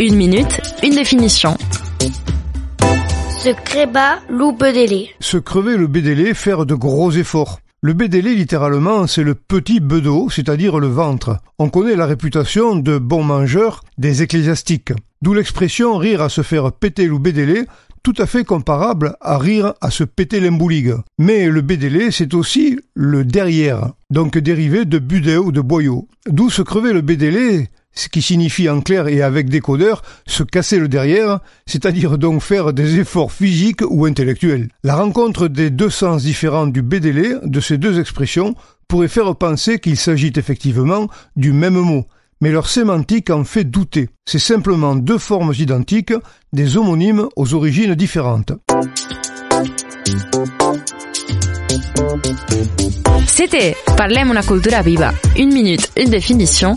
Une minute, une définition. Se créba loup bedélé. Se crever le bédélé, faire de gros efforts. Le bédélé, littéralement, c'est le petit bedeau, c'est-à-dire le ventre. On connaît la réputation de bon mangeur des ecclésiastiques. D'où l'expression rire à se faire péter le bédélé, tout à fait comparable à rire à se péter l'embouligue. Mais le bédélé, c'est aussi le derrière, donc dérivé de budé ou de boyau. D'où se crever le bédélé, ce qui signifie en clair et avec décodeur se casser le derrière, c'est-à-dire donc faire des efforts physiques ou intellectuels. La rencontre des deux sens différents du bédélé, de ces deux expressions, pourrait faire penser qu'il s'agit effectivement du même mot, mais leur sémantique en fait douter. C'est simplement deux formes identiques, des homonymes aux origines différentes. C'était Parlem una cultura viva. Une minute, une définition.